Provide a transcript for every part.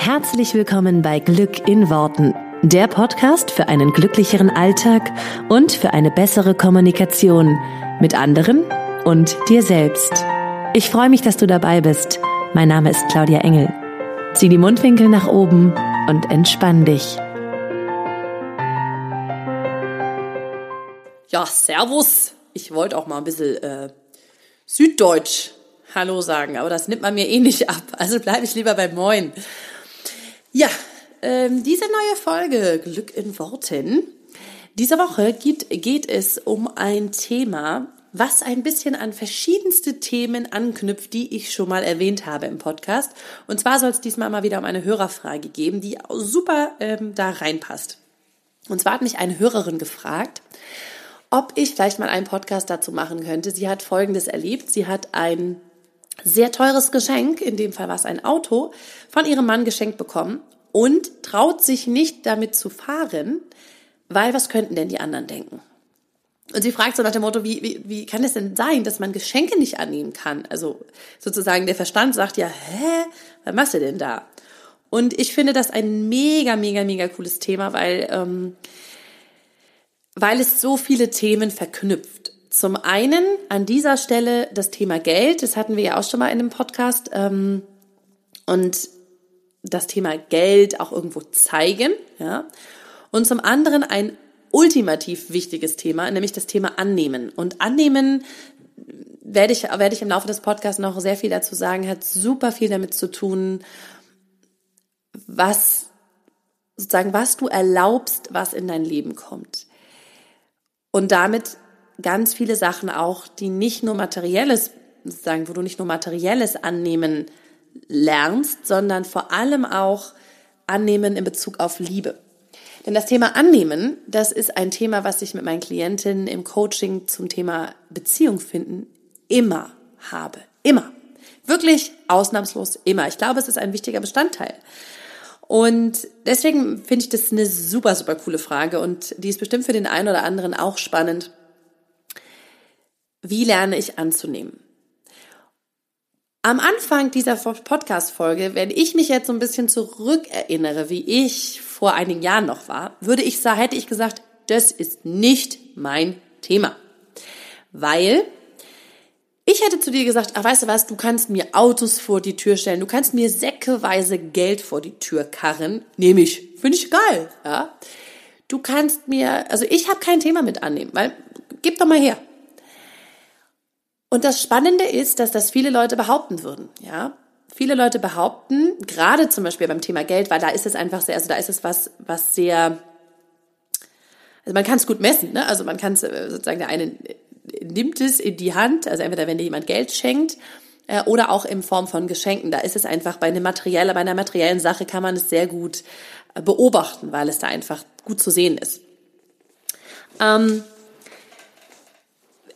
Herzlich willkommen bei Glück in Worten, der Podcast für einen glücklicheren Alltag und für eine bessere Kommunikation mit anderen und dir selbst. Ich freue mich, dass du dabei bist. Mein Name ist Claudia Engel. Zieh die Mundwinkel nach oben und entspann dich. Ja, Servus. Ich wollte auch mal ein bisschen äh, Süddeutsch Hallo sagen, aber das nimmt man mir eh nicht ab. Also bleibe ich lieber bei Moin. Ja, ähm, diese neue Folge Glück in Worten. Diese Woche geht, geht es um ein Thema, was ein bisschen an verschiedenste Themen anknüpft, die ich schon mal erwähnt habe im Podcast. Und zwar soll es diesmal mal wieder um eine Hörerfrage geben, die super ähm, da reinpasst. Und zwar hat mich eine Hörerin gefragt, ob ich vielleicht mal einen Podcast dazu machen könnte. Sie hat Folgendes erlebt. Sie hat ein sehr teures Geschenk, in dem Fall war es ein Auto, von ihrem Mann geschenkt bekommen und traut sich nicht damit zu fahren, weil was könnten denn die anderen denken? Und sie fragt so nach dem Motto, wie, wie, wie kann es denn sein, dass man Geschenke nicht annehmen kann? Also sozusagen der Verstand sagt ja, hä, was machst du denn da? Und ich finde das ein mega, mega, mega cooles Thema, weil, ähm, weil es so viele Themen verknüpft. Zum einen an dieser Stelle das Thema Geld, das hatten wir ja auch schon mal in einem Podcast. Ähm, und das Thema Geld auch irgendwo zeigen, ja. Und zum anderen ein ultimativ wichtiges Thema, nämlich das Thema Annehmen. Und Annehmen werde ich, werde ich im Laufe des Podcasts noch sehr viel dazu sagen, hat super viel damit zu tun, was sozusagen, was du erlaubst, was in dein Leben kommt. Und damit ganz viele Sachen auch, die nicht nur materielles, sozusagen, wo du nicht nur materielles annehmen lernst, sondern vor allem auch annehmen in Bezug auf Liebe. Denn das Thema Annehmen, das ist ein Thema, was ich mit meinen Klientinnen im Coaching zum Thema Beziehung finden immer habe. Immer. Wirklich ausnahmslos immer. Ich glaube, es ist ein wichtiger Bestandteil. Und deswegen finde ich das eine super, super coole Frage und die ist bestimmt für den einen oder anderen auch spannend. Wie lerne ich anzunehmen? Am Anfang dieser Podcast-Folge, wenn ich mich jetzt so ein bisschen zurückerinnere, wie ich vor einigen Jahren noch war, würde ich sagen, hätte ich gesagt, das ist nicht mein Thema. Weil ich hätte zu dir gesagt, ach, weißt du was, du kannst mir Autos vor die Tür stellen, du kannst mir säckeweise Geld vor die Tür karren, nehme ich, finde ich geil, ja. Du kannst mir, also ich habe kein Thema mit annehmen, weil gib doch mal her. Und das Spannende ist, dass das viele Leute behaupten würden, ja. Viele Leute behaupten, gerade zum Beispiel beim Thema Geld, weil da ist es einfach sehr, also da ist es was, was sehr, also man kann es gut messen, ne? Also man kann es äh, sozusagen der eine nimmt es in die Hand, also entweder wenn dir jemand Geld schenkt äh, oder auch in Form von Geschenken. Da ist es einfach bei einer materiellen, bei einer materiellen Sache kann man es sehr gut äh, beobachten, weil es da einfach gut zu sehen ist. Ähm,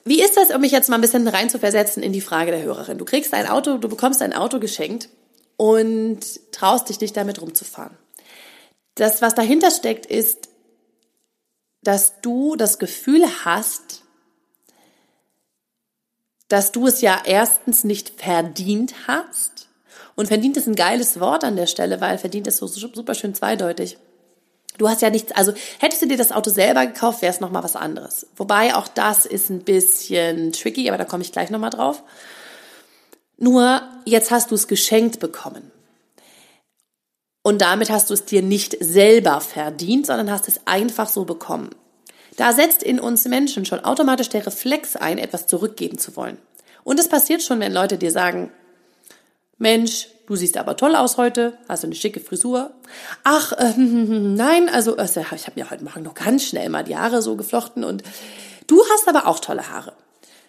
wie ist das, um mich jetzt mal ein bisschen reinzuversetzen in die Frage der Hörerin? Du kriegst ein Auto, du bekommst ein Auto geschenkt und traust dich nicht damit rumzufahren. Das, was dahinter steckt, ist, dass du das Gefühl hast, dass du es ja erstens nicht verdient hast. Und verdient ist ein geiles Wort an der Stelle, weil verdient ist so super schön zweideutig. Du hast ja nichts, also hättest du dir das Auto selber gekauft, wäre es nochmal was anderes. Wobei auch das ist ein bisschen tricky, aber da komme ich gleich nochmal drauf. Nur jetzt hast du es geschenkt bekommen. Und damit hast du es dir nicht selber verdient, sondern hast es einfach so bekommen. Da setzt in uns Menschen schon automatisch der Reflex ein, etwas zurückgeben zu wollen. Und es passiert schon, wenn Leute dir sagen, Mensch, du siehst aber toll aus heute, hast eine schicke Frisur. Ach, äh, nein, also, also ich habe mir heute Morgen noch ganz schnell mal die Haare so geflochten und du hast aber auch tolle Haare.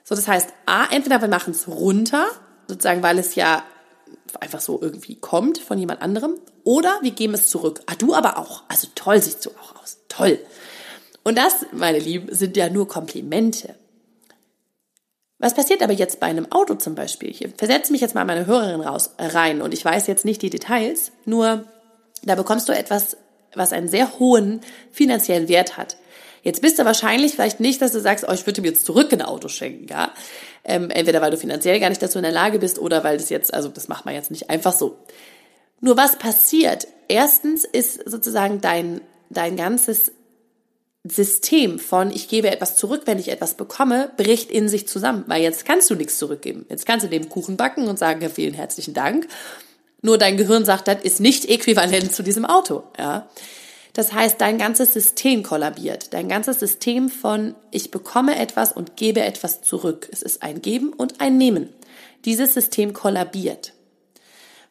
So, das heißt, A, entweder wir machen es runter, sozusagen, weil es ja einfach so irgendwie kommt von jemand anderem, oder wir geben es zurück. Ah, du aber auch. Also toll siehst du auch aus. Toll. Und das, meine Lieben, sind ja nur Komplimente. Was passiert aber jetzt bei einem Auto zum Beispiel? Ich versetze mich jetzt mal meine Hörerin raus, rein und ich weiß jetzt nicht die Details, nur da bekommst du etwas, was einen sehr hohen finanziellen Wert hat. Jetzt bist du wahrscheinlich vielleicht nicht, dass du sagst, oh, ich würde mir jetzt zurück ein Auto schenken, ja. Ähm, entweder weil du finanziell gar nicht dazu in der Lage bist oder weil das jetzt, also das macht man jetzt nicht einfach so. Nur was passiert? Erstens ist sozusagen dein, dein ganzes System von ich gebe etwas zurück, wenn ich etwas bekomme, bricht in sich zusammen, weil jetzt kannst du nichts zurückgeben. Jetzt kannst du dem Kuchen backen und sagen, ja, vielen herzlichen Dank. Nur dein Gehirn sagt, das ist nicht äquivalent zu diesem Auto, ja. Das heißt, dein ganzes System kollabiert. Dein ganzes System von ich bekomme etwas und gebe etwas zurück. Es ist ein Geben und ein Nehmen. Dieses System kollabiert.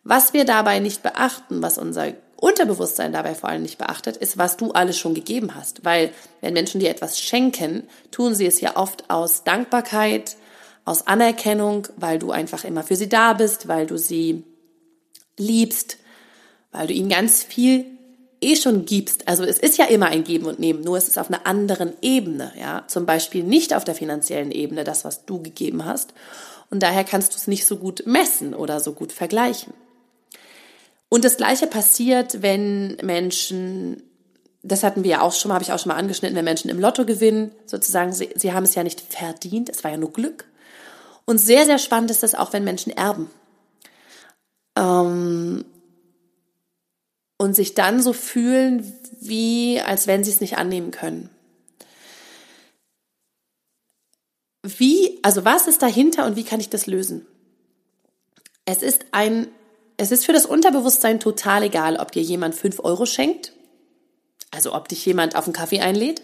Was wir dabei nicht beachten, was unser Unterbewusstsein dabei vor allem nicht beachtet, ist, was du alles schon gegeben hast. Weil wenn Menschen dir etwas schenken, tun sie es ja oft aus Dankbarkeit, aus Anerkennung, weil du einfach immer für sie da bist, weil du sie liebst, weil du ihnen ganz viel eh schon gibst. Also es ist ja immer ein Geben und Nehmen, nur es ist auf einer anderen Ebene, ja. Zum Beispiel nicht auf der finanziellen Ebene, das, was du gegeben hast. Und daher kannst du es nicht so gut messen oder so gut vergleichen. Und das Gleiche passiert, wenn Menschen, das hatten wir ja auch schon mal, habe ich auch schon mal angeschnitten, wenn Menschen im Lotto gewinnen, sozusagen, sie, sie haben es ja nicht verdient, es war ja nur Glück. Und sehr, sehr spannend ist das auch, wenn Menschen erben. Ähm, und sich dann so fühlen, wie als wenn sie es nicht annehmen können. Wie, also was ist dahinter und wie kann ich das lösen? Es ist ein es ist für das Unterbewusstsein total egal, ob dir jemand fünf Euro schenkt, also ob dich jemand auf einen Kaffee einlädt,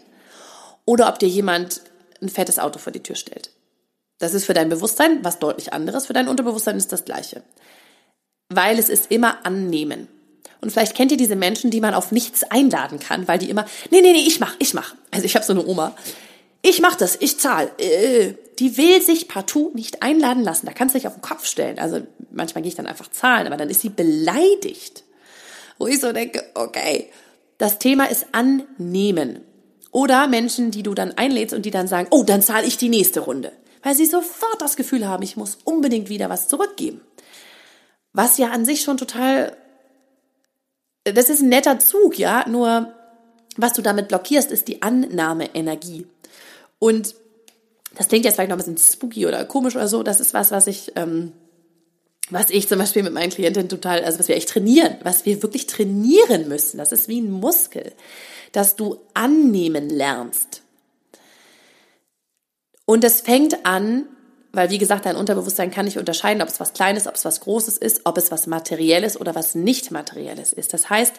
oder ob dir jemand ein fettes Auto vor die Tür stellt. Das ist für dein Bewusstsein was deutlich anderes, für dein Unterbewusstsein ist das gleiche. Weil es ist immer annehmen. Und vielleicht kennt ihr diese Menschen, die man auf nichts einladen kann, weil die immer, nee, nee, nee, ich mach, ich mach. Also ich habe so eine Oma, ich mach das, ich zahl. Äh, die will sich partout nicht einladen lassen. Da kannst du dich auf den Kopf stellen. Also manchmal gehe ich dann einfach zahlen, aber dann ist sie beleidigt. Wo ich so denke, okay, das Thema ist annehmen. Oder Menschen, die du dann einlädst und die dann sagen, oh, dann zahle ich die nächste Runde. Weil sie sofort das Gefühl haben, ich muss unbedingt wieder was zurückgeben. Was ja an sich schon total, das ist ein netter Zug, ja, nur was du damit blockierst, ist die Annahmeenergie. Und das klingt jetzt vielleicht noch ein bisschen spooky oder komisch oder so. Das ist was, was ich, ähm, was ich zum Beispiel mit meinen Klientinnen total, also was wir echt trainieren, was wir wirklich trainieren müssen. Das ist wie ein Muskel, dass du annehmen lernst. Und es fängt an, weil wie gesagt, dein Unterbewusstsein kann nicht unterscheiden, ob es was Kleines, ob es was Großes ist, ob es was Materielles oder was nicht Materielles ist. Das heißt,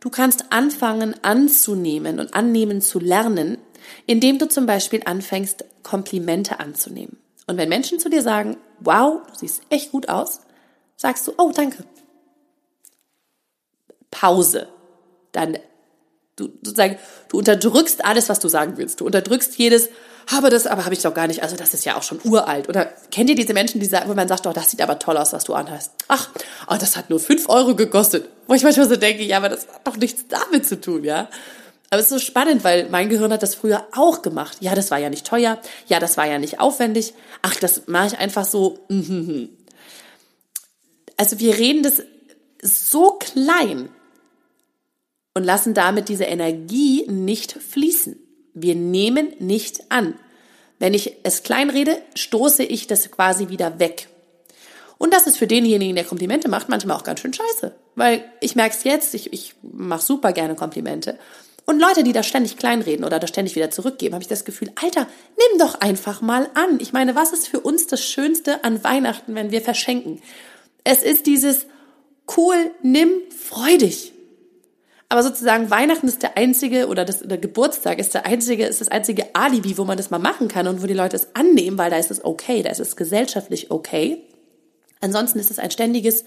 du kannst anfangen anzunehmen und annehmen zu lernen, indem du zum Beispiel anfängst, Komplimente anzunehmen. Und wenn Menschen zu dir sagen, wow, du siehst echt gut aus, sagst du, oh, danke. Pause. Dann, du sozusagen, du unterdrückst alles, was du sagen willst. Du unterdrückst jedes, habe das, aber habe ich doch gar nicht. Also das ist ja auch schon uralt. Oder kennt ihr diese Menschen, die sagen, wo man sagt, oh, das sieht aber toll aus, was du anhast. Ach, oh, das hat nur fünf Euro gekostet. Wo ich manchmal so denke, ja, aber das hat doch nichts damit zu tun, ja. Aber es ist so spannend, weil mein Gehirn hat das früher auch gemacht. Ja, das war ja nicht teuer. Ja, das war ja nicht aufwendig. Ach, das mache ich einfach so. Also wir reden das so klein und lassen damit diese Energie nicht fließen. Wir nehmen nicht an. Wenn ich es klein rede, stoße ich das quasi wieder weg. Und das ist für denjenigen, der Komplimente macht, manchmal auch ganz schön scheiße. Weil ich merke es jetzt, ich, ich mache super gerne Komplimente. Und Leute, die da ständig kleinreden oder da ständig wieder zurückgeben, habe ich das Gefühl, Alter, nimm doch einfach mal an. Ich meine, was ist für uns das Schönste an Weihnachten, wenn wir verschenken? Es ist dieses cool, nimm, freu dich. Aber sozusagen Weihnachten ist der einzige oder das, der Geburtstag ist der einzige, ist das einzige Alibi, wo man das mal machen kann und wo die Leute es annehmen, weil da ist es okay, da ist es gesellschaftlich okay. Ansonsten ist es ein ständiges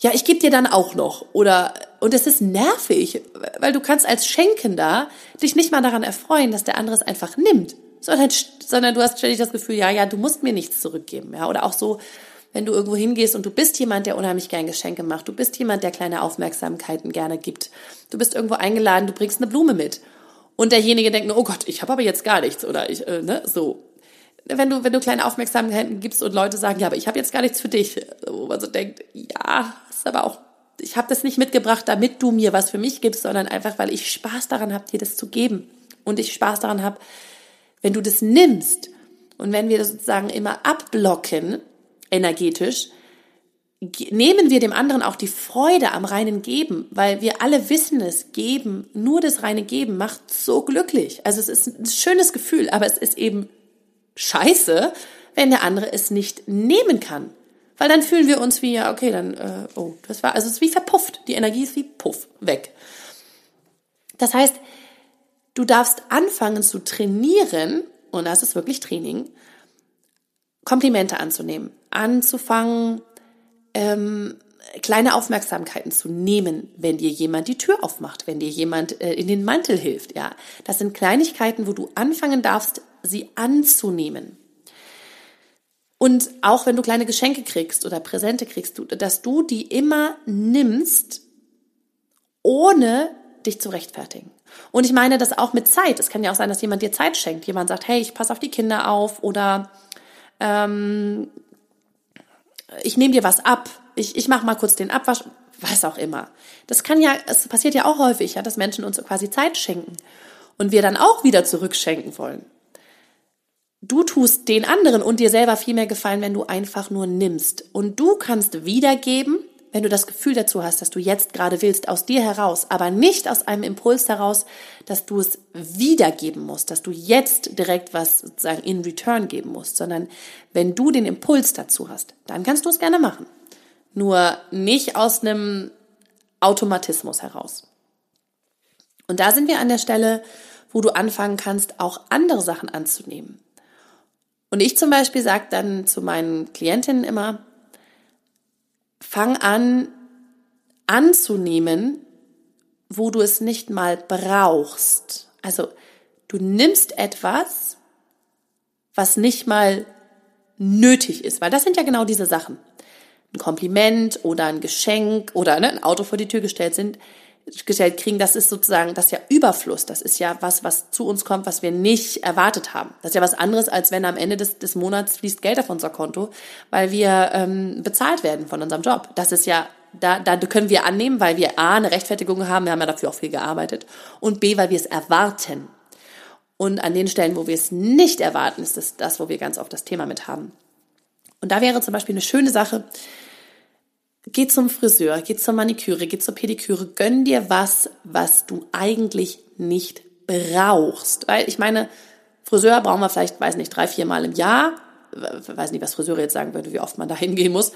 ja, ich gebe dir dann auch noch. Oder, und es ist nervig, weil du kannst als Schenkender dich nicht mal daran erfreuen, dass der andere es einfach nimmt, sondern, sondern du hast ständig das Gefühl, ja, ja, du musst mir nichts zurückgeben, ja. Oder auch so, wenn du irgendwo hingehst und du bist jemand, der unheimlich gern Geschenke macht, du bist jemand, der kleine Aufmerksamkeiten gerne gibt, du bist irgendwo eingeladen, du bringst eine Blume mit. Und derjenige denkt nur, oh Gott, ich habe aber jetzt gar nichts oder ich, äh, ne, so wenn du, wenn du kleine Aufmerksamkeiten gibst und Leute sagen, ja, aber ich habe jetzt gar nichts für dich, wo man so denkt, ja, ist aber auch, ich habe das nicht mitgebracht, damit du mir was für mich gibst, sondern einfach, weil ich Spaß daran habe, dir das zu geben. Und ich Spaß daran habe, wenn du das nimmst und wenn wir das sozusagen immer abblocken, energetisch, nehmen wir dem anderen auch die Freude am reinen Geben, weil wir alle wissen es, geben, nur das reine Geben macht so glücklich. Also es ist ein schönes Gefühl, aber es ist eben scheiße, wenn der andere es nicht nehmen kann. Weil dann fühlen wir uns wie, ja, okay, dann, äh, oh, das war, also es ist wie verpufft. Die Energie ist wie puff, weg. Das heißt, du darfst anfangen zu trainieren, und das ist wirklich Training, Komplimente anzunehmen, anzufangen, ähm, kleine Aufmerksamkeiten zu nehmen, wenn dir jemand die Tür aufmacht, wenn dir jemand äh, in den Mantel hilft. Ja, das sind Kleinigkeiten, wo du anfangen darfst, sie anzunehmen. Und auch wenn du kleine Geschenke kriegst oder Präsente kriegst, dass du die immer nimmst, ohne dich zu rechtfertigen. Und ich meine das auch mit Zeit. Es kann ja auch sein, dass jemand dir Zeit schenkt. Jemand sagt, hey, ich passe auf die Kinder auf oder ähm, ich nehme dir was ab, ich, ich mache mal kurz den Abwasch, was auch immer. Das kann ja, es passiert ja auch häufig, ja, dass Menschen uns quasi Zeit schenken und wir dann auch wieder zurückschenken wollen. Du tust den anderen und dir selber viel mehr gefallen, wenn du einfach nur nimmst. Und du kannst wiedergeben, wenn du das Gefühl dazu hast, dass du jetzt gerade willst, aus dir heraus, aber nicht aus einem Impuls heraus, dass du es wiedergeben musst, dass du jetzt direkt was sozusagen in Return geben musst, sondern wenn du den Impuls dazu hast, dann kannst du es gerne machen. Nur nicht aus einem Automatismus heraus. Und da sind wir an der Stelle, wo du anfangen kannst, auch andere Sachen anzunehmen. Und ich zum Beispiel sage dann zu meinen Klientinnen immer, fang an anzunehmen, wo du es nicht mal brauchst. Also du nimmst etwas, was nicht mal nötig ist, weil das sind ja genau diese Sachen. Ein Kompliment oder ein Geschenk oder ne, ein Auto vor die Tür gestellt sind, gestellt kriegen, das ist sozusagen, das ist ja Überfluss. Das ist ja was, was zu uns kommt, was wir nicht erwartet haben. Das ist ja was anderes, als wenn am Ende des, des Monats fließt Geld auf unser Konto, weil wir ähm, bezahlt werden von unserem Job. Das ist ja, da, da können wir annehmen, weil wir A, eine Rechtfertigung haben, wir haben ja dafür auch viel gearbeitet, und B, weil wir es erwarten. Und an den Stellen, wo wir es nicht erwarten, ist das das, wo wir ganz oft das Thema mit haben. Und da wäre zum Beispiel eine schöne Sache, Geh zum Friseur, geh zur Maniküre, geh zur Pediküre, gönn dir was, was du eigentlich nicht brauchst. Weil ich meine, Friseur brauchen wir vielleicht, weiß nicht, drei, vier Mal im Jahr. Weiß nicht, was Friseure jetzt sagen würde, wie oft man da hingehen muss.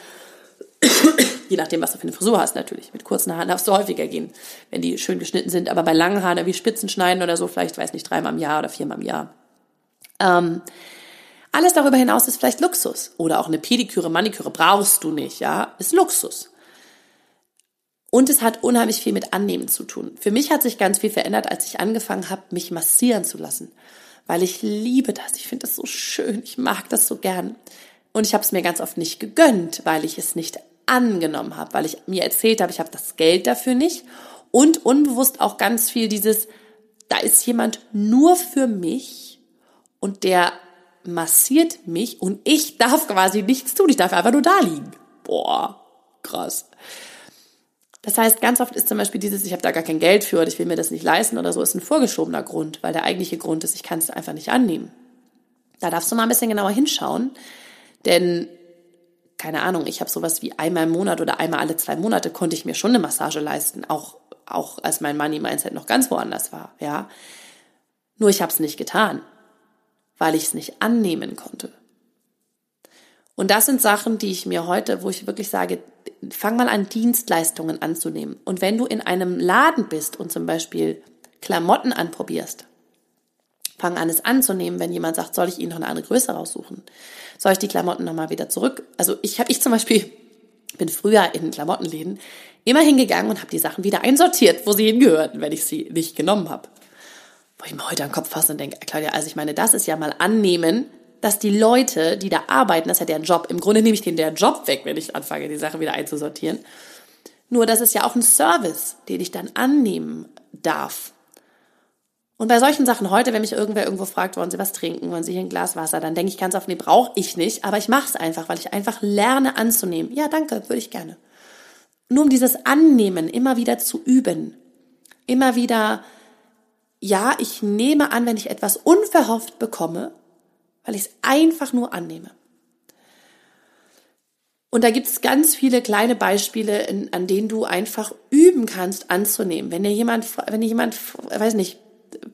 Je nachdem, was du für eine Frisur hast, natürlich. Mit kurzen Haaren darfst du häufiger gehen, wenn die schön geschnitten sind. Aber bei langen Haaren, wie Spitzen schneiden oder so, vielleicht, weiß nicht, dreimal im Jahr oder viermal im Jahr. Ähm, alles darüber hinaus ist vielleicht Luxus. Oder auch eine Pediküre, Maniküre brauchst du nicht, ja, ist Luxus. Und es hat unheimlich viel mit Annehmen zu tun. Für mich hat sich ganz viel verändert, als ich angefangen habe, mich massieren zu lassen. Weil ich liebe das. Ich finde das so schön. Ich mag das so gern. Und ich habe es mir ganz oft nicht gegönnt, weil ich es nicht angenommen habe, weil ich mir erzählt habe, ich habe das Geld dafür nicht. Und unbewusst auch ganz viel dieses, da ist jemand nur für mich und der massiert mich und ich darf quasi nichts tun. Ich darf einfach nur da liegen. Boah, krass. Das heißt, ganz oft ist zum Beispiel dieses, ich habe da gar kein Geld für oder ich will mir das nicht leisten oder so, ist ein vorgeschobener Grund, weil der eigentliche Grund ist, ich kann es einfach nicht annehmen. Da darfst du mal ein bisschen genauer hinschauen, denn keine Ahnung, ich habe sowas wie einmal im Monat oder einmal alle zwei Monate konnte ich mir schon eine Massage leisten, auch auch als mein Money Mindset noch ganz woanders war, ja. Nur ich habe es nicht getan weil ich es nicht annehmen konnte. Und das sind Sachen, die ich mir heute, wo ich wirklich sage, fang mal an, Dienstleistungen anzunehmen. Und wenn du in einem Laden bist und zum Beispiel Klamotten anprobierst, fang an, es anzunehmen, wenn jemand sagt, soll ich Ihnen noch eine andere Größe raussuchen? Soll ich die Klamotten nochmal wieder zurück? Also ich habe ich zum Beispiel bin früher in Klamottenläden immer hingegangen und habe die Sachen wieder einsortiert, wo sie hingehörten, wenn ich sie nicht genommen habe wo ich mir heute an den Kopf fasse und denke, Claudia, also ich meine, das ist ja mal annehmen, dass die Leute, die da arbeiten, das ist ja deren Job. Im Grunde nehme ich denen deren Job weg, wenn ich anfange, die Sache wieder einzusortieren. Nur das ist ja auch ein Service, den ich dann annehmen darf. Und bei solchen Sachen heute, wenn mich irgendwer irgendwo fragt, wollen Sie was trinken, wollen Sie hier ein Glas Wasser, dann denke ich ganz oft, nee, brauche ich nicht, aber ich mache es einfach, weil ich einfach lerne anzunehmen. Ja, danke, würde ich gerne. Nur um dieses Annehmen immer wieder zu üben, immer wieder ja, ich nehme an, wenn ich etwas unverhofft bekomme, weil ich es einfach nur annehme. Und da gibt es ganz viele kleine Beispiele, an denen du einfach üben kannst, anzunehmen. Wenn dir jemand, wenn dir jemand, weiß nicht,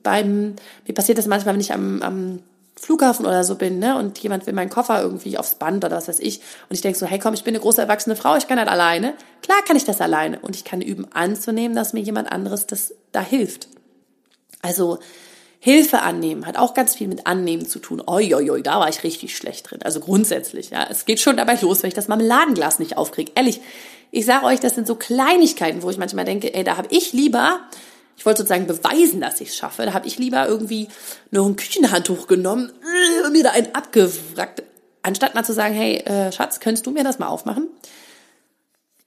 beim, wie passiert das manchmal, wenn ich am, am Flughafen oder so bin, ne, und jemand will meinen Koffer irgendwie aufs Band oder was weiß ich, und ich denke so, hey komm, ich bin eine große erwachsene Frau, ich kann das alleine. Klar kann ich das alleine. Und ich kann üben anzunehmen, dass mir jemand anderes das da hilft. Also, Hilfe annehmen hat auch ganz viel mit Annehmen zu tun. Oi, oi, oi, da war ich richtig schlecht drin. Also grundsätzlich, ja. Es geht schon dabei los, wenn ich das Marmeladenglas nicht aufkriege. Ehrlich, ich sage euch, das sind so Kleinigkeiten, wo ich manchmal denke, ey, da habe ich lieber, ich wollte sozusagen beweisen, dass ich es schaffe, da habe ich lieber irgendwie noch ein Küchenhandtuch genommen und äh, mir da einen abgewrackt, anstatt mal zu sagen, hey, äh, Schatz, könntest du mir das mal aufmachen?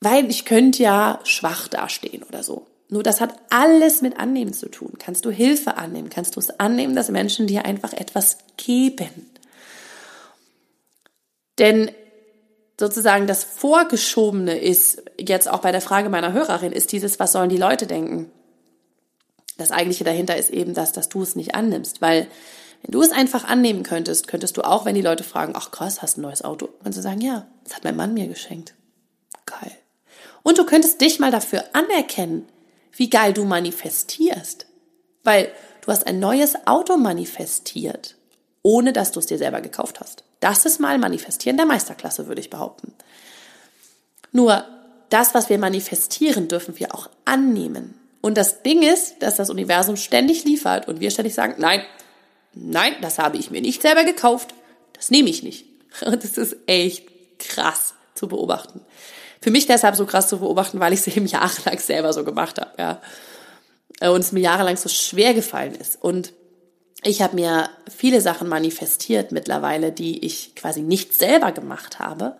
Weil ich könnte ja schwach dastehen oder so. Nur das hat alles mit Annehmen zu tun. Kannst du Hilfe annehmen? Kannst du es annehmen, dass Menschen dir einfach etwas geben? Denn sozusagen das Vorgeschobene ist, jetzt auch bei der Frage meiner Hörerin, ist dieses, was sollen die Leute denken? Das eigentliche dahinter ist eben das, dass du es nicht annimmst, weil wenn du es einfach annehmen könntest, könntest du auch, wenn die Leute fragen, ach krass, hast du ein neues Auto, kannst du sagen, ja, das hat mein Mann mir geschenkt. Geil. Und du könntest dich mal dafür anerkennen, wie geil du manifestierst. Weil du hast ein neues Auto manifestiert, ohne dass du es dir selber gekauft hast. Das ist mal Manifestieren der Meisterklasse, würde ich behaupten. Nur das, was wir manifestieren, dürfen wir auch annehmen. Und das Ding ist, dass das Universum ständig liefert und wir ständig sagen, nein, nein, das habe ich mir nicht selber gekauft, das nehme ich nicht. Und das ist echt krass zu beobachten für mich deshalb so krass zu beobachten, weil ich es eben jahrelang selber so gemacht habe, ja. Äh, und es mir jahrelang so schwer gefallen ist. Und ich habe mir viele Sachen manifestiert mittlerweile, die ich quasi nicht selber gemacht habe.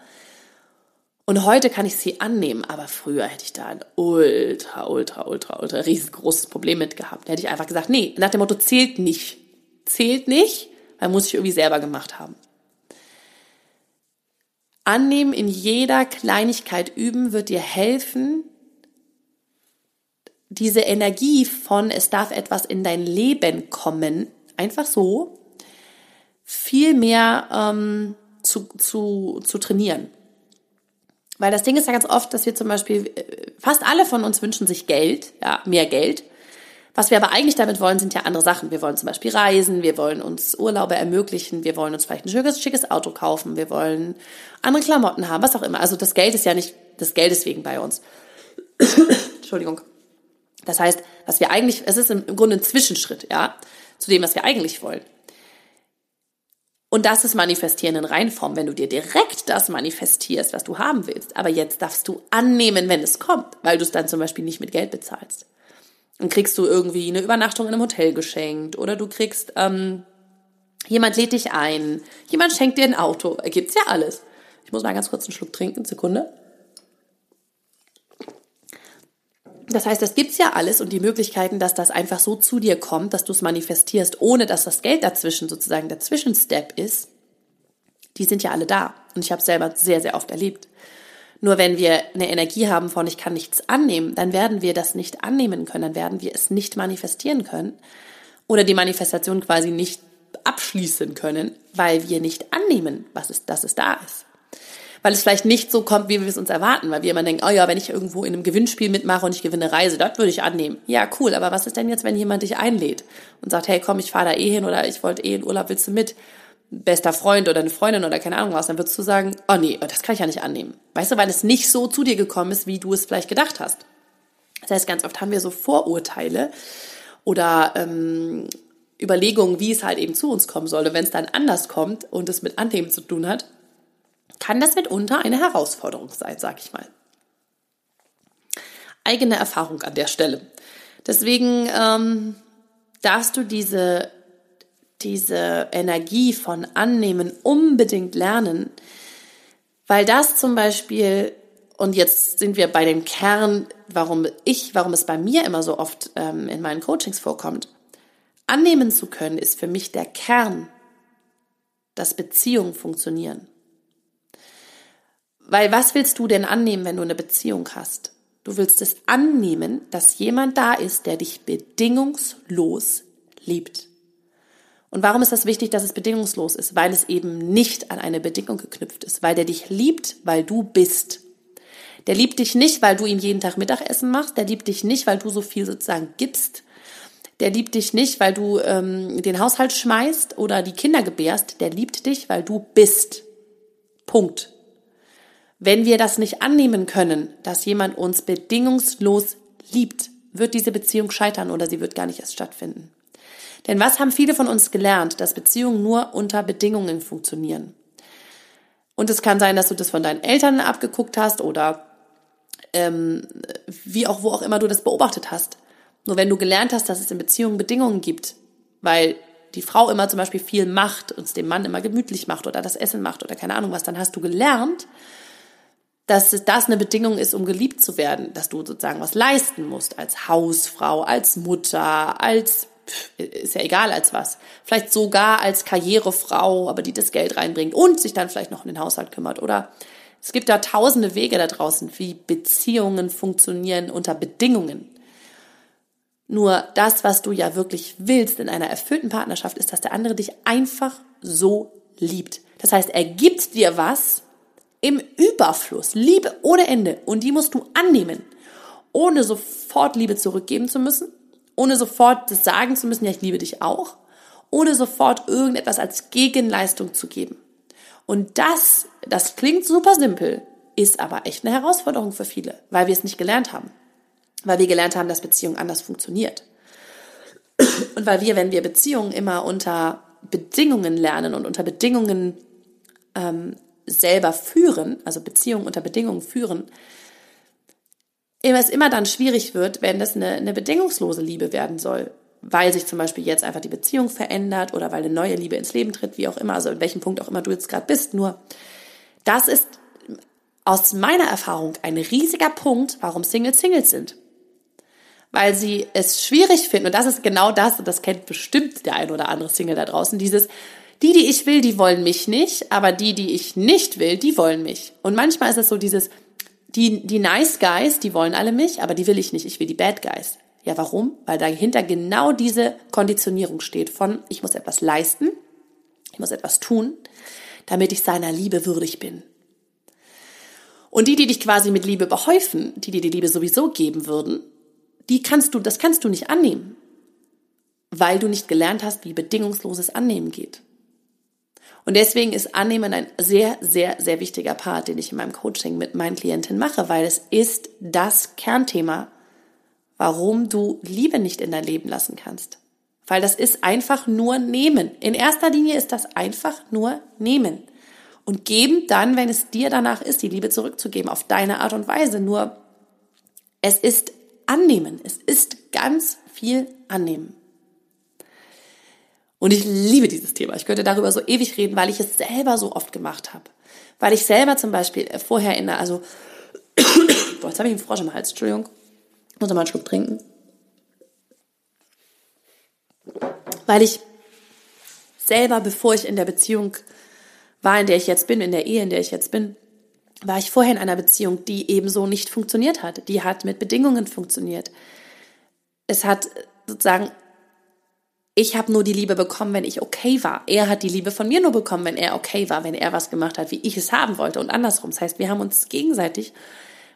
Und heute kann ich sie annehmen, aber früher hätte ich da ein ultra, ultra, ultra, ultra riesengroßes Problem mit gehabt. Da hätte ich einfach gesagt, nee, nach dem Motto zählt nicht. Zählt nicht, weil muss ich irgendwie selber gemacht haben. Annehmen in jeder Kleinigkeit üben wird dir helfen, diese Energie von es darf etwas in dein Leben kommen, einfach so, viel mehr ähm, zu, zu, zu trainieren. Weil das Ding ist ja ganz oft, dass wir zum Beispiel, äh, fast alle von uns wünschen sich Geld, ja, mehr Geld. Was wir aber eigentlich damit wollen, sind ja andere Sachen. Wir wollen zum Beispiel reisen, wir wollen uns Urlaube ermöglichen, wir wollen uns vielleicht ein schickes, schickes Auto kaufen, wir wollen andere Klamotten haben, was auch immer. Also das Geld ist ja nicht das Geld deswegen bei uns. Entschuldigung. Das heißt, was wir eigentlich, es ist im Grunde ein Zwischenschritt, ja, zu dem, was wir eigentlich wollen. Und das ist Manifestieren in Reinform, wenn du dir direkt das manifestierst, was du haben willst. Aber jetzt darfst du annehmen, wenn es kommt, weil du es dann zum Beispiel nicht mit Geld bezahlst. Dann kriegst du irgendwie eine Übernachtung in einem Hotel geschenkt oder du kriegst, ähm, jemand lädt dich ein, jemand schenkt dir ein Auto. Gibt's ja alles. Ich muss mal ganz kurz einen Schluck trinken, Sekunde. Das heißt, das gibt's ja alles und die Möglichkeiten, dass das einfach so zu dir kommt, dass du es manifestierst, ohne dass das Geld dazwischen sozusagen der Zwischenstep ist, die sind ja alle da. Und ich habe selber sehr, sehr oft erlebt. Nur wenn wir eine Energie haben von ich kann nichts annehmen, dann werden wir das nicht annehmen können, dann werden wir es nicht manifestieren können oder die Manifestation quasi nicht abschließen können, weil wir nicht annehmen, was ist, dass es da ist. Weil es vielleicht nicht so kommt, wie wir es uns erwarten, weil wir immer denken, oh ja, wenn ich irgendwo in einem Gewinnspiel mitmache und ich gewinne Reise, das würde ich annehmen. Ja, cool, aber was ist denn jetzt, wenn jemand dich einlädt und sagt, hey, komm, ich fahre da eh hin oder ich wollte eh in Urlaub, willst du mit? Bester Freund oder eine Freundin oder keine Ahnung was, dann würdest du sagen, oh nee, das kann ich ja nicht annehmen. Weißt du, weil es nicht so zu dir gekommen ist, wie du es vielleicht gedacht hast. Das heißt, ganz oft haben wir so Vorurteile oder ähm, Überlegungen, wie es halt eben zu uns kommen soll. Und wenn es dann anders kommt und es mit Annehmen zu tun hat, kann das mitunter eine Herausforderung sein, sag ich mal. Eigene Erfahrung an der Stelle. Deswegen ähm, darfst du diese diese Energie von Annehmen unbedingt lernen, weil das zum Beispiel, und jetzt sind wir bei dem Kern, warum ich, warum es bei mir immer so oft ähm, in meinen Coachings vorkommt. Annehmen zu können ist für mich der Kern, dass Beziehungen funktionieren. Weil was willst du denn annehmen, wenn du eine Beziehung hast? Du willst es annehmen, dass jemand da ist, der dich bedingungslos liebt. Und warum ist das wichtig, dass es bedingungslos ist? Weil es eben nicht an eine Bedingung geknüpft ist, weil der dich liebt, weil du bist. Der liebt dich nicht, weil du ihm jeden Tag Mittagessen machst, der liebt dich nicht, weil du so viel sozusagen gibst, der liebt dich nicht, weil du ähm, den Haushalt schmeißt oder die Kinder gebärst, der liebt dich, weil du bist. Punkt. Wenn wir das nicht annehmen können, dass jemand uns bedingungslos liebt, wird diese Beziehung scheitern oder sie wird gar nicht erst stattfinden. Denn was haben viele von uns gelernt? Dass Beziehungen nur unter Bedingungen funktionieren. Und es kann sein, dass du das von deinen Eltern abgeguckt hast oder ähm, wie auch wo auch immer du das beobachtet hast. Nur wenn du gelernt hast, dass es in Beziehungen Bedingungen gibt, weil die Frau immer zum Beispiel viel macht und es dem Mann immer gemütlich macht oder das Essen macht oder keine Ahnung was, dann hast du gelernt, dass das eine Bedingung ist, um geliebt zu werden, dass du sozusagen was leisten musst als Hausfrau, als Mutter, als ist ja egal als was. Vielleicht sogar als Karrierefrau, aber die das Geld reinbringt und sich dann vielleicht noch um den Haushalt kümmert. Oder es gibt da tausende Wege da draußen, wie Beziehungen funktionieren unter Bedingungen. Nur das, was du ja wirklich willst in einer erfüllten Partnerschaft, ist, dass der andere dich einfach so liebt. Das heißt, er gibt dir was im Überfluss, Liebe ohne Ende. Und die musst du annehmen, ohne sofort Liebe zurückgeben zu müssen ohne sofort das sagen zu müssen, ja, ich liebe dich auch, ohne sofort irgendetwas als Gegenleistung zu geben. Und das, das klingt super simpel, ist aber echt eine Herausforderung für viele, weil wir es nicht gelernt haben. Weil wir gelernt haben, dass Beziehung anders funktioniert. Und weil wir, wenn wir Beziehungen immer unter Bedingungen lernen und unter Bedingungen ähm, selber führen, also Beziehungen unter Bedingungen führen, es immer dann schwierig wird, wenn das eine, eine bedingungslose Liebe werden soll, weil sich zum Beispiel jetzt einfach die Beziehung verändert oder weil eine neue Liebe ins Leben tritt, wie auch immer, also in welchem Punkt auch immer du jetzt gerade bist. Nur das ist aus meiner Erfahrung ein riesiger Punkt, warum Singles Singles sind. Weil sie es schwierig finden, und das ist genau das, und das kennt bestimmt der ein oder andere Single da draußen, dieses, die, die ich will, die wollen mich nicht, aber die, die ich nicht will, die wollen mich. Und manchmal ist es so dieses, die, die Nice Guys, die wollen alle mich, aber die will ich nicht, ich will die Bad Guys. Ja, warum? Weil dahinter genau diese Konditionierung steht von, ich muss etwas leisten, ich muss etwas tun, damit ich seiner Liebe würdig bin. Und die, die dich quasi mit Liebe behäufen, die dir die Liebe sowieso geben würden, die kannst du, das kannst du nicht annehmen, weil du nicht gelernt hast, wie bedingungsloses Annehmen geht. Und deswegen ist Annehmen ein sehr, sehr, sehr wichtiger Part, den ich in meinem Coaching mit meinen Klientinnen mache, weil es ist das Kernthema, warum du Liebe nicht in dein Leben lassen kannst. Weil das ist einfach nur nehmen. In erster Linie ist das einfach nur nehmen. Und geben dann, wenn es dir danach ist, die Liebe zurückzugeben, auf deine Art und Weise. Nur es ist annehmen. Es ist ganz viel annehmen. Und ich liebe dieses Thema. Ich könnte darüber so ewig reden, weil ich es selber so oft gemacht habe. Weil ich selber zum Beispiel vorher in der, also, boah, jetzt habe ich einen Frosch im Hals, Entschuldigung. Muss mal einen Schluck trinken. Weil ich selber, bevor ich in der Beziehung war, in der ich jetzt bin, in der Ehe, in der ich jetzt bin, war ich vorher in einer Beziehung, die eben so nicht funktioniert hat. Die hat mit Bedingungen funktioniert. Es hat sozusagen ich habe nur die Liebe bekommen, wenn ich okay war. Er hat die Liebe von mir nur bekommen, wenn er okay war, wenn er was gemacht hat, wie ich es haben wollte und andersrum. Das heißt, wir haben uns gegenseitig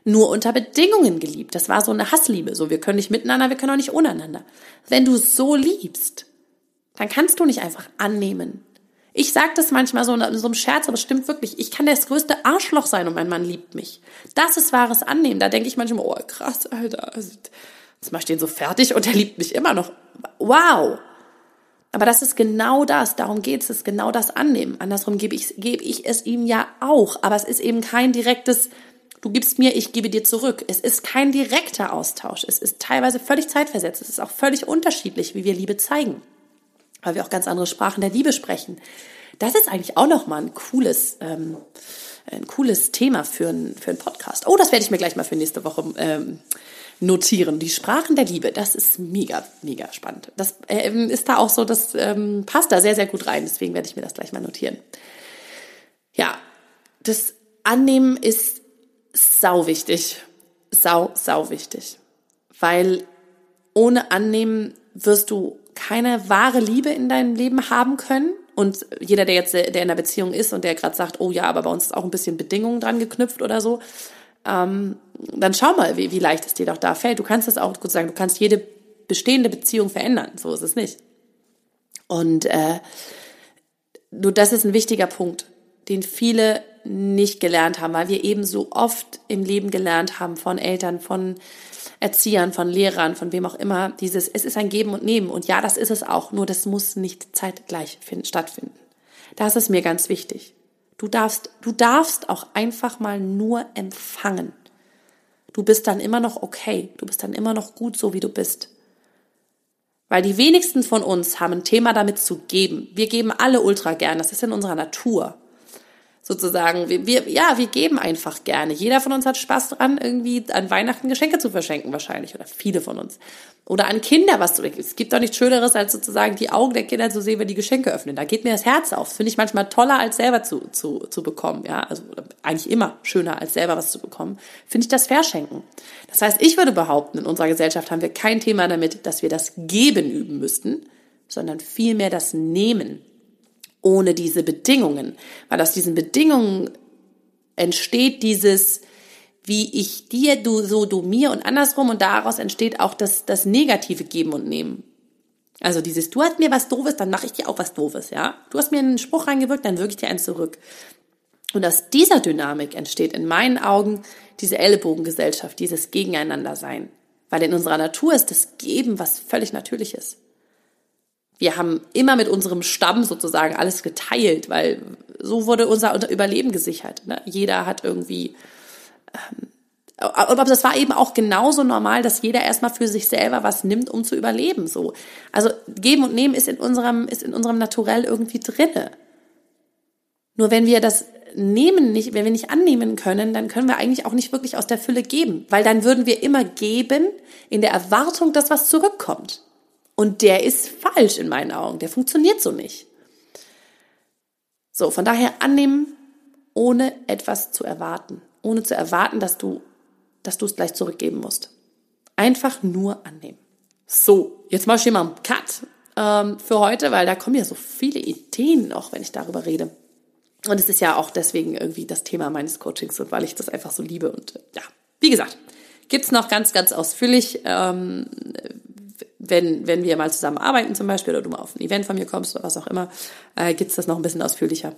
nur unter Bedingungen geliebt. Das war so eine Hassliebe. So, wir können nicht miteinander, wir können auch nicht untereinander. Wenn du so liebst, dann kannst du nicht einfach annehmen. Ich sage das manchmal so in so einem Scherz, aber es stimmt wirklich. Ich kann das größte Arschloch sein und mein Mann liebt mich. Das ist wahres Annehmen. Da denke ich manchmal, oh krass, Alter. Jetzt mach ich den so fertig und er liebt mich immer noch. Wow. Aber das ist genau das, darum geht es, ist genau das annehmen. Andersrum gebe ich, gebe ich es ihm ja auch, aber es ist eben kein direktes, du gibst mir, ich gebe dir zurück. Es ist kein direkter Austausch. Es ist teilweise völlig zeitversetzt. Es ist auch völlig unterschiedlich, wie wir Liebe zeigen, weil wir auch ganz andere Sprachen der Liebe sprechen. Das ist eigentlich auch nochmal ein cooles, ähm, ein cooles Thema für, ein, für einen Podcast. Oh, das werde ich mir gleich mal für nächste Woche ähm, notieren. Die Sprachen der Liebe, das ist mega, mega spannend. Das ähm, ist da auch so, das ähm, passt da sehr, sehr gut rein. Deswegen werde ich mir das gleich mal notieren. Ja, das Annehmen ist sau wichtig. Sau, sau wichtig. Weil ohne Annehmen wirst du keine wahre Liebe in deinem Leben haben können. Und jeder, der jetzt der in einer Beziehung ist und der gerade sagt, oh ja, aber bei uns ist auch ein bisschen Bedingungen dran geknüpft oder so, ähm, dann schau mal, wie, wie leicht es dir doch da fällt. Du kannst das auch gut sagen, du kannst jede bestehende Beziehung verändern. So ist es nicht. Und äh, du, das ist ein wichtiger Punkt, den viele nicht gelernt haben, weil wir eben so oft im Leben gelernt haben von Eltern, von Erziehern, von Lehrern, von wem auch immer, dieses, es ist ein Geben und Nehmen. Und ja, das ist es auch, nur das muss nicht zeitgleich finden, stattfinden. Das ist mir ganz wichtig. Du darfst, du darfst auch einfach mal nur empfangen. Du bist dann immer noch okay. Du bist dann immer noch gut, so wie du bist. Weil die wenigsten von uns haben ein Thema damit zu geben. Wir geben alle ultra gern. Das ist in unserer Natur sozusagen. Wir, wir, ja, wir geben einfach gerne. Jeder von uns hat Spaß dran, irgendwie an Weihnachten Geschenke zu verschenken, wahrscheinlich. Oder viele von uns. Oder an Kinder was zu. Es gibt doch nichts Schöneres, als sozusagen die Augen der Kinder zu sehen, wenn die Geschenke öffnen. Da geht mir das Herz auf. Das finde ich manchmal toller, als selber zu, zu, zu bekommen. Ja, also eigentlich immer schöner, als selber was zu bekommen. Finde ich das Verschenken. Das heißt, ich würde behaupten, in unserer Gesellschaft haben wir kein Thema damit, dass wir das Geben üben müssten, sondern vielmehr das Nehmen ohne diese Bedingungen. Weil aus diesen Bedingungen entsteht dieses, wie ich dir, du, so du mir und andersrum und daraus entsteht auch das, das negative Geben und Nehmen. Also dieses, du hast mir was Doofes, dann mache ich dir auch was Doofes, ja. Du hast mir einen Spruch reingewirkt, dann wirke ich dir einen zurück. Und aus dieser Dynamik entsteht in meinen Augen diese Ellenbogengesellschaft, dieses Gegeneinander-Sein. Weil in unserer Natur ist das Geben was völlig Natürliches wir haben immer mit unserem Stamm sozusagen alles geteilt, weil so wurde unser Überleben gesichert. Ne? Jeder hat irgendwie, ähm, aber das war eben auch genauso normal, dass jeder erstmal für sich selber was nimmt, um zu überleben. So, also geben und nehmen ist in unserem ist in unserem Naturell irgendwie drinne. Nur wenn wir das nehmen nicht, wenn wir nicht annehmen können, dann können wir eigentlich auch nicht wirklich aus der Fülle geben, weil dann würden wir immer geben in der Erwartung, dass was zurückkommt. Und der ist falsch in meinen Augen. Der funktioniert so nicht. So, von daher annehmen, ohne etwas zu erwarten. Ohne zu erwarten, dass du, dass du es gleich zurückgeben musst. Einfach nur annehmen. So, jetzt mache ich hier mal einen Cut ähm, für heute, weil da kommen ja so viele Ideen noch, wenn ich darüber rede. Und es ist ja auch deswegen irgendwie das Thema meines Coachings und weil ich das einfach so liebe. Und äh, ja, wie gesagt, gibt's noch ganz, ganz ausführlich. Ähm, wenn, wenn wir mal zusammen arbeiten zum Beispiel oder du mal auf ein Event von mir kommst oder was auch immer, äh, gibt's das noch ein bisschen ausführlicher.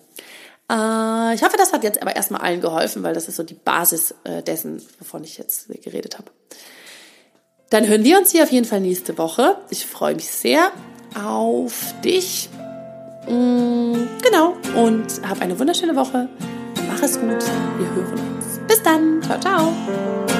Äh, ich hoffe, das hat jetzt aber erstmal allen geholfen, weil das ist so die Basis äh, dessen, wovon ich jetzt geredet habe. Dann hören wir uns hier auf jeden Fall nächste Woche. Ich freue mich sehr auf dich. Mm, genau. Und hab eine wunderschöne Woche. Mach es gut. Wir hören uns. Bis dann. Ciao, ciao.